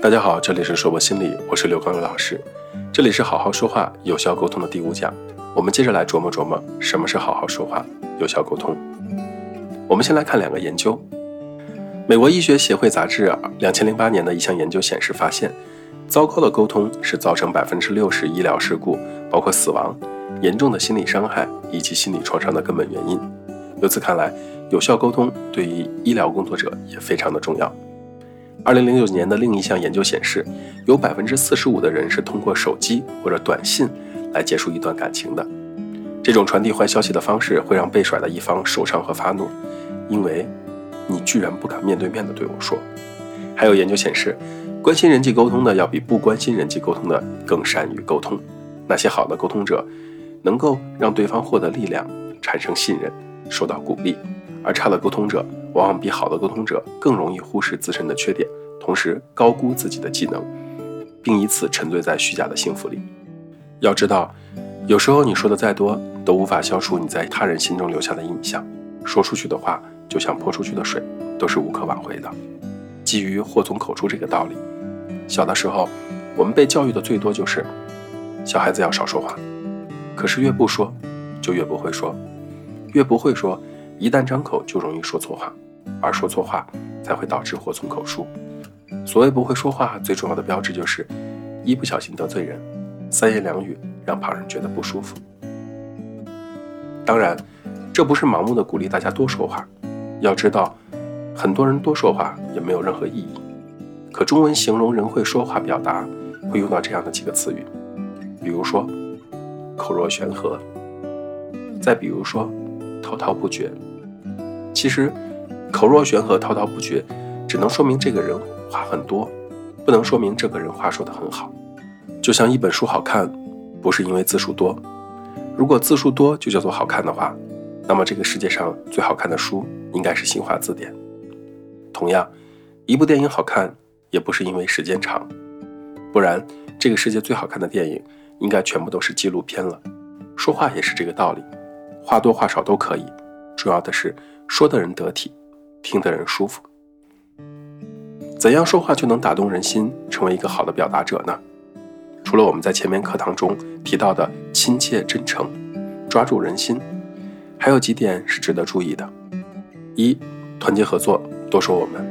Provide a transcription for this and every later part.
大家好，这里是说博心理，我是刘刚刘老师。这里是好好说话、有效沟通的第五讲，我们接着来琢磨琢磨什么是好好说话、有效沟通。我们先来看两个研究。美国医学协会杂志两千零八年的一项研究显示，发现糟糕的沟通是造成百分之六十医疗事故，包括死亡、严重的心理伤害以及心理创伤的根本原因。由此看来，有效沟通对于医疗工作者也非常的重要。二零零九年的另一项研究显示，有百分之四十五的人是通过手机或者短信来结束一段感情的。这种传递坏消息的方式会让被甩的一方受伤和发怒，因为你居然不敢面对面的对我说。还有研究显示，关心人际沟通的要比不关心人际沟通的更善于沟通。那些好的沟通者能够让对方获得力量，产生信任，受到鼓励。而差的沟通者往往比好的沟通者更容易忽视自身的缺点，同时高估自己的技能，并以此沉醉在虚假的幸福里。要知道，有时候你说的再多，都无法消除你在他人心中留下的印象。说出去的话，就像泼出去的水，都是无可挽回的。基于祸从口出这个道理，小的时候我们被教育的最多就是小孩子要少说话。可是越不说，就越不会说，越不会说。一旦张口就容易说错话，而说错话才会导致祸从口出。所谓不会说话，最重要的标志就是一不小心得罪人，三言两语让旁人觉得不舒服。当然，这不是盲目的鼓励大家多说话。要知道，很多人多说话也没有任何意义。可中文形容人会说话表达，会用到这样的几个词语，比如说口若悬河，再比如说滔滔不绝。其实，口若悬河、滔滔不绝，只能说明这个人话很多，不能说明这个人话说得很好。就像一本书好看，不是因为字数多。如果字数多就叫做好看的话，那么这个世界上最好看的书应该是新华字典。同样，一部电影好看，也不是因为时间长，不然这个世界最好看的电影应该全部都是纪录片了。说话也是这个道理，话多话少都可以，重要的是。说的人得体，听的人舒服。怎样说话就能打动人心，成为一个好的表达者呢？除了我们在前面课堂中提到的亲切真诚、抓住人心，还有几点是值得注意的：一、团结合作，多说我们。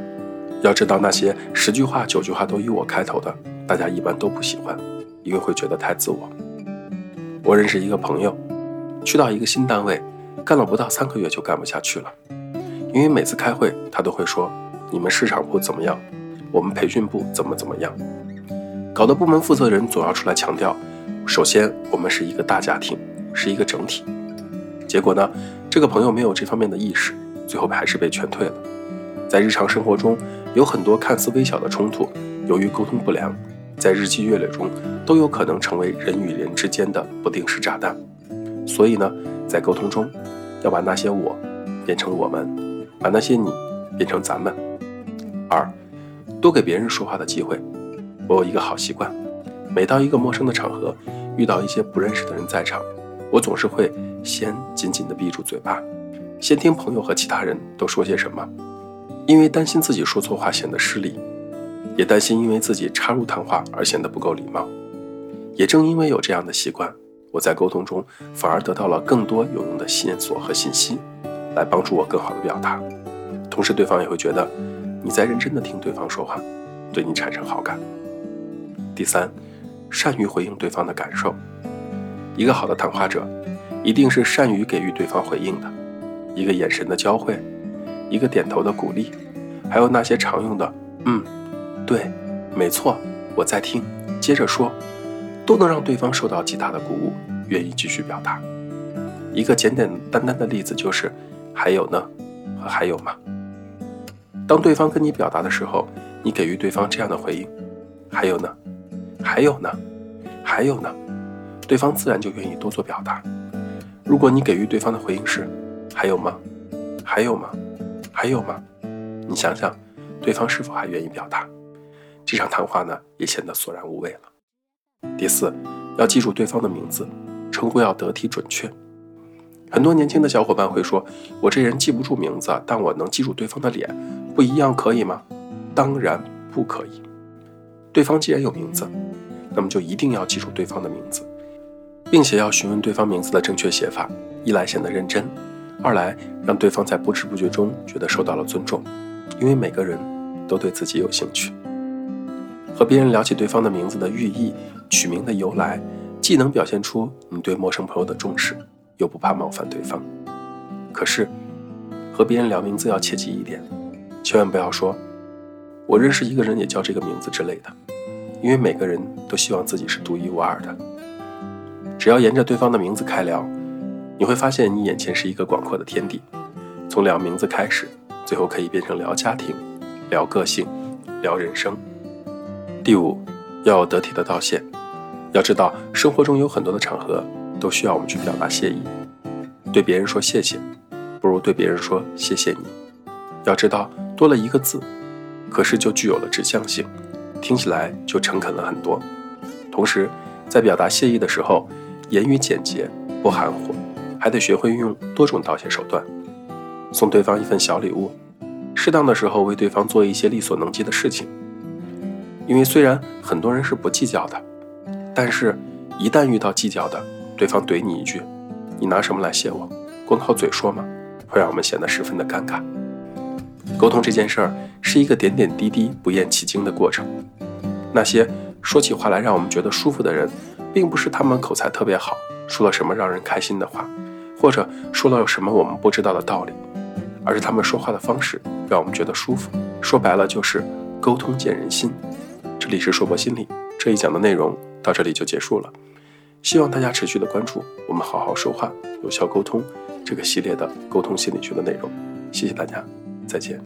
要知道，那些十句话九句话都以我开头的，大家一般都不喜欢，因为会觉得太自我。我认识一个朋友，去到一个新单位。干了不到三个月就干不下去了，因为每次开会他都会说：“你们市场部怎么样？我们培训部怎么怎么样？”搞得部门负责人总要出来强调：“首先，我们是一个大家庭，是一个整体。”结果呢，这个朋友没有这方面的意识，最后还是被劝退了。在日常生活中，有很多看似微小的冲突，由于沟通不良，在日积月累中都有可能成为人与人之间的不定时炸弹。所以呢，在沟通中，要把那些我变成我们，把那些你变成咱们。二，多给别人说话的机会。我有一个好习惯，每到一个陌生的场合，遇到一些不认识的人在场，我总是会先紧紧地闭住嘴巴，先听朋友和其他人都说些什么，因为担心自己说错话显得失礼，也担心因为自己插入谈话而显得不够礼貌。也正因为有这样的习惯。我在沟通中反而得到了更多有用的线索和信息，来帮助我更好的表达。同时，对方也会觉得你在认真的听对方说话，对你产生好感。第三，善于回应对方的感受。一个好的谈话者，一定是善于给予对方回应的。一个眼神的交汇，一个点头的鼓励，还有那些常用的“嗯，对，没错，我在听，接着说”。都能让对方受到极大的鼓舞，愿意继续表达。一个简简单单的例子就是：还有呢？和还有吗？当对方跟你表达的时候，你给予对方这样的回应：还有呢？还有呢？还有呢？对方自然就愿意多做表达。如果你给予对方的回应是：还有吗？还有吗？还有吗？你想想，对方是否还愿意表达？这场谈话呢，也显得索然无味了。第四，要记住对方的名字，称呼要得体准确。很多年轻的小伙伴会说：“我这人记不住名字，但我能记住对方的脸，不一样可以吗？”当然不可以。对方既然有名字，那么就一定要记住对方的名字，并且要询问对方名字的正确写法，一来显得认真，二来让对方在不知不觉中觉得受到了尊重，因为每个人都对自己有兴趣。和别人聊起对方的名字的寓意、取名的由来，既能表现出你对陌生朋友的重视，又不怕冒犯对方。可是，和别人聊名字要切记一点，千万不要说“我认识一个人也叫这个名字”之类的，因为每个人都希望自己是独一无二的。只要沿着对方的名字开聊，你会发现你眼前是一个广阔的天地。从聊名字开始，最后可以变成聊家庭、聊个性、聊人生。第五，要有得体的道谢。要知道，生活中有很多的场合都需要我们去表达谢意。对别人说谢谢，不如对别人说谢谢你。要知道，多了一个字，可是就具有了指向性，听起来就诚恳了很多。同时，在表达谢意的时候，言语简洁，不含糊，还得学会运用多种道谢手段。送对方一份小礼物，适当的时候为对方做一些力所能及的事情。因为虽然很多人是不计较的，但是，一旦遇到计较的，对方怼你一句：“你拿什么来谢我？光靠嘴说吗？”会让我们显得十分的尴尬。沟通这件事儿是一个点点滴滴、不厌其精的过程。那些说起话来让我们觉得舒服的人，并不是他们口才特别好，说了什么让人开心的话，或者说了什么我们不知道的道理，而是他们说话的方式让我们觉得舒服。说白了就是沟通见人心。这里是说博心理这一讲的内容到这里就结束了，希望大家持续的关注我们好好说话有效沟通这个系列的沟通心理学的内容，谢谢大家，再见。